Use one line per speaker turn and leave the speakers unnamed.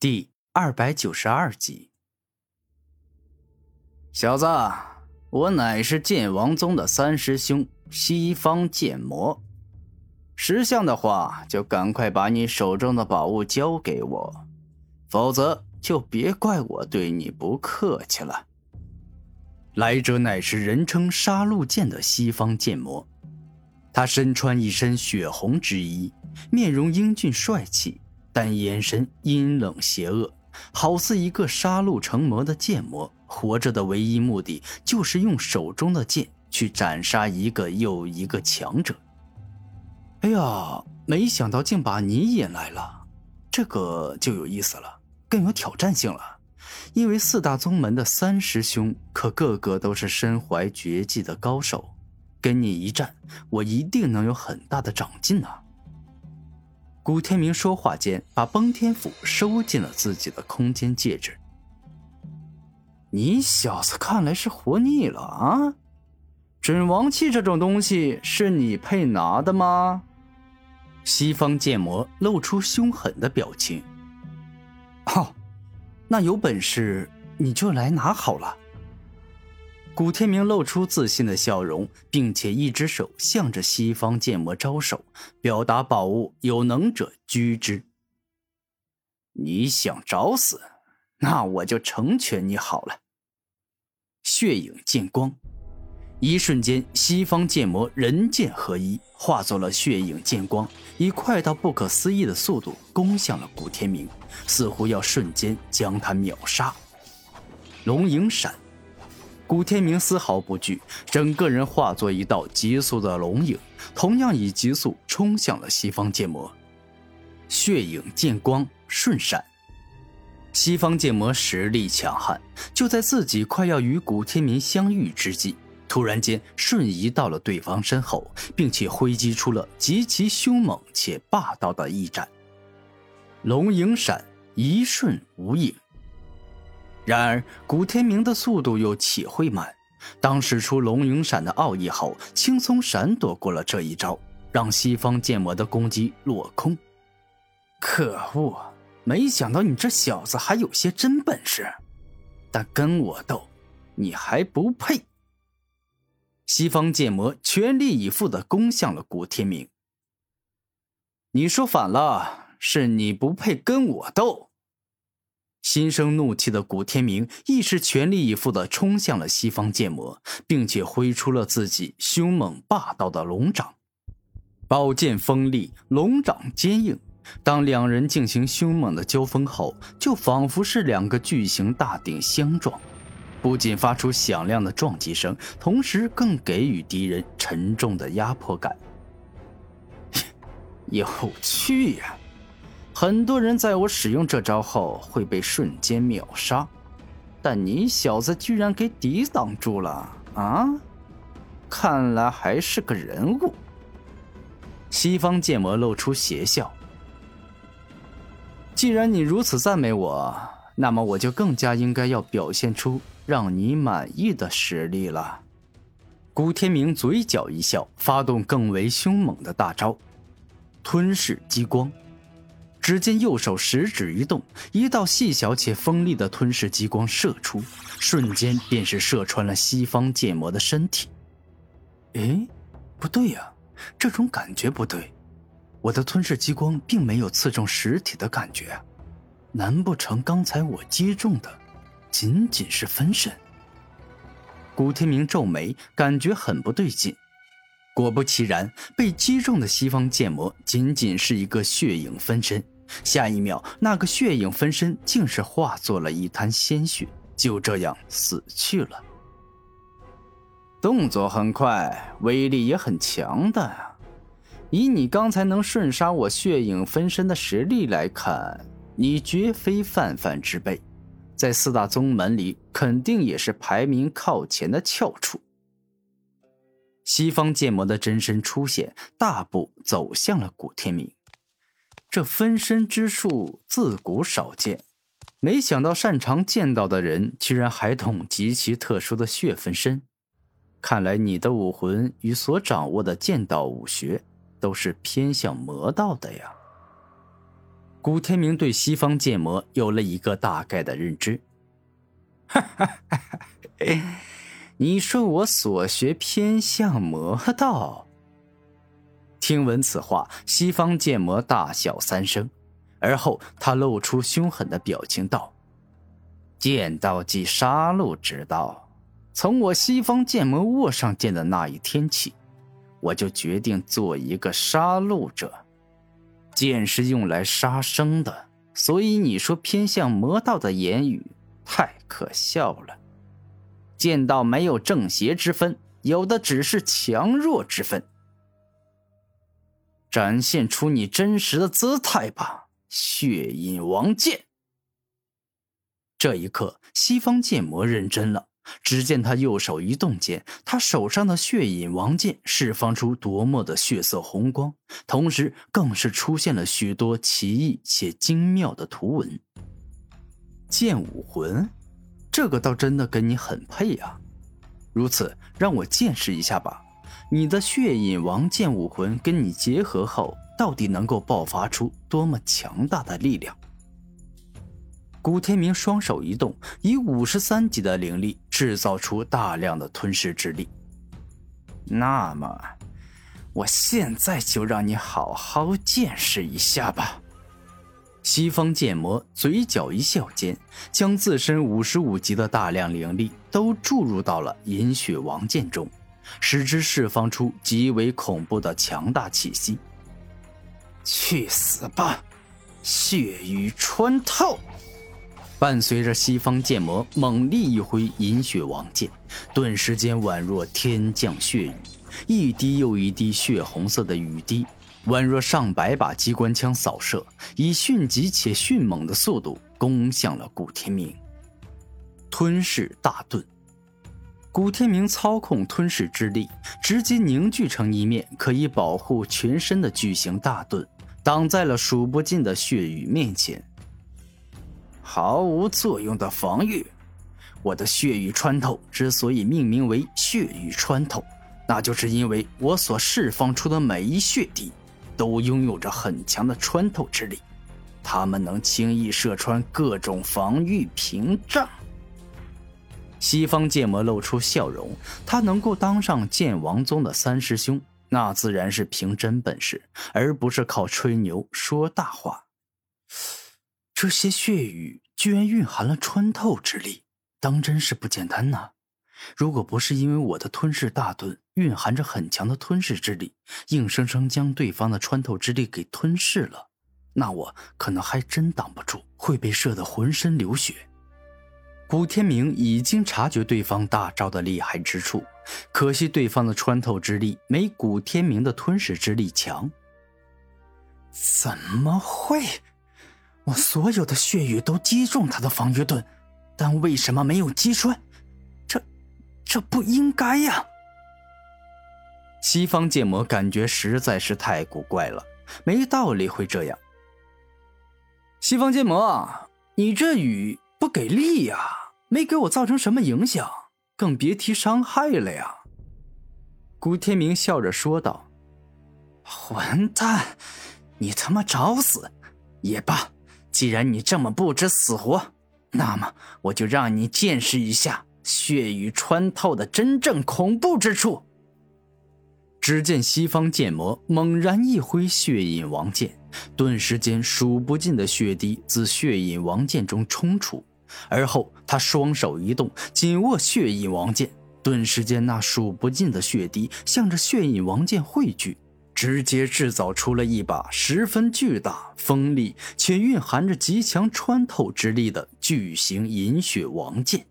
第二百九十二集，
小子，我乃是剑王宗的三师兄西方剑魔，识相的话就赶快把你手中的宝物交给我，否则就别怪我对你不客气了。
来者乃是人称杀戮剑的西方剑魔，他身穿一身血红之衣，面容英俊帅气。但眼神阴冷邪恶，好似一个杀戮成魔的剑魔。活着的唯一目的就是用手中的剑去斩杀一个又一个强者。哎呀，没想到竟把你引来了，这个就有意思了，更有挑战性了。因为四大宗门的三师兄可个个都是身怀绝技的高手，跟你一战，我一定能有很大的长进啊！古天明说话间，把崩天斧收进了自己的空间戒指。你小子看来是活腻了啊！准王器这种东西是你配拿的吗？西方剑魔露出凶狠的表情。哦，那有本事你就来拿好了。古天明露出自信的笑容，并且一只手向着西方剑魔招手，表达宝物有能者居之。你想找死，那我就成全你好了。血影剑光，一瞬间，西方剑魔人剑合一，化作了血影剑光，以快到不可思议的速度攻向了古天明，似乎要瞬间将他秒杀。龙影闪。古天明丝毫不惧，整个人化作一道急速的龙影，同样以急速冲向了西方剑魔。血影剑光瞬闪，西方剑魔实力强悍，就在自己快要与古天明相遇之际，突然间瞬移到了对方身后，并且挥击出了极其凶猛且霸道的一斩。龙影闪，一瞬无影。然而，古天明的速度又岂会慢？当使出龙影闪的奥义后，轻松闪躲过了这一招，让西方剑魔的攻击落空。可恶！没想到你这小子还有些真本事，但跟我斗，你还不配！西方剑魔全力以赴的攻向了古天明。你说反了，是你不配跟我斗。心生怒气的古天明亦是全力以赴的冲向了西方剑魔，并且挥出了自己凶猛霸道的龙掌。宝剑锋利，龙掌坚硬。当两人进行凶猛的交锋后，就仿佛是两个巨型大鼎相撞，不仅发出响亮的撞击声，同时更给予敌人沉重的压迫感。有趣呀！很多人在我使用这招后会被瞬间秒杀，但你小子居然给抵挡住了啊！看来还是个人物。西方剑魔露出邪笑。既然你如此赞美我，那么我就更加应该要表现出让你满意的实力了。古天明嘴角一笑，发动更为凶猛的大招——吞噬激光。只见右手食指一动，一道细小且锋利的吞噬激光射出，瞬间便是射穿了西方剑魔的身体。哎，不对呀，这种感觉不对，我的吞噬激光并没有刺中实体的感觉，难不成刚才我击中的仅仅是分身？古天明皱眉，感觉很不对劲。果不其然，被击中的西方剑魔仅仅是一个血影分身。下一秒，那个血影分身竟是化作了一滩鲜血，就这样死去了。动作很快，威力也很强的。以你刚才能瞬杀我血影分身的实力来看，你绝非泛泛之辈，在四大宗门里肯定也是排名靠前的翘楚。西方剑魔的真身出现，大步走向了古天明。这分身之术自古少见，没想到擅长剑道的人居然还懂极其特殊的血分身。看来你的武魂与所掌握的剑道武学都是偏向魔道的呀。古天明对西方剑魔有了一个大概的认知。哈哈哈哈 你说我所学偏向魔道？听闻此话，西方剑魔大笑三声，而后他露出凶狠的表情道：“剑道即杀戮之道，从我西方剑魔握上剑的那一天起，我就决定做一个杀戮者。剑是用来杀生的，所以你说偏向魔道的言语太可笑了。剑道没有正邪之分，有的只是强弱之分。”展现出你真实的姿态吧，血影王剑。这一刻，西方剑魔认真了。只见他右手一动间，他手上的血影王剑释放出夺目的血色红光，同时更是出现了许多奇异且精妙的图文。剑武魂，这个倒真的跟你很配啊！如此，让我见识一下吧。你的血影王剑武魂跟你结合后，到底能够爆发出多么强大的力量？古天明双手一动，以五十三级的灵力制造出大量的吞噬之力。那么，我现在就让你好好见识一下吧！西方剑魔嘴角一笑间，将自身五十五级的大量灵力都注入到了银血王剑中。使之释放出极为恐怖的强大气息。去死吧！血雨穿透，伴随着西方剑魔猛力一挥银血王剑，顿时间宛若天降血雨，一滴又一滴血红色的雨滴，宛若上百把机关枪扫射，以迅疾且迅猛的速度攻向了古天明。吞噬大盾。古天明操控吞噬之力，直接凝聚成一面可以保护全身的巨型大盾，挡在了数不尽的血雨面前。毫无作用的防御，我的血雨穿透之所以命名为血雨穿透，那就是因为我所释放出的每一血滴，都拥有着很强的穿透之力，它们能轻易射穿各种防御屏障。西方剑魔露出笑容，他能够当上剑王宗的三师兄，那自然是凭真本事，而不是靠吹牛说大话。这些血雨居然蕴含了穿透之力，当真是不简单呐！如果不是因为我的吞噬大盾蕴含着很强的吞噬之力，硬生生将对方的穿透之力给吞噬了，那我可能还真挡不住，会被射得浑身流血。古天明已经察觉对方大招的厉害之处，可惜对方的穿透之力没古天明的吞噬之力强。怎么会？我所有的血雨都击中他的防御盾，但为什么没有击穿？这，这不应该呀！西方剑魔感觉实在是太古怪了，没道理会这样。西方剑魔，你这雨。不给力呀，没给我造成什么影响，更别提伤害了呀。古天明笑着说道：“混蛋，你他妈找死也罢！既然你这么不知死活，那么我就让你见识一下血雨穿透的真正恐怖之处。”只见西方剑魔猛然一挥血影王剑，顿时间数不尽的血滴自血影王剑中冲出。而后，他双手一动，紧握血影王剑，顿时间，那数不尽的血滴向着血影王剑汇聚，直接制造出了一把十分巨大、锋利且蕴含着极强穿透之力的巨型银血王剑。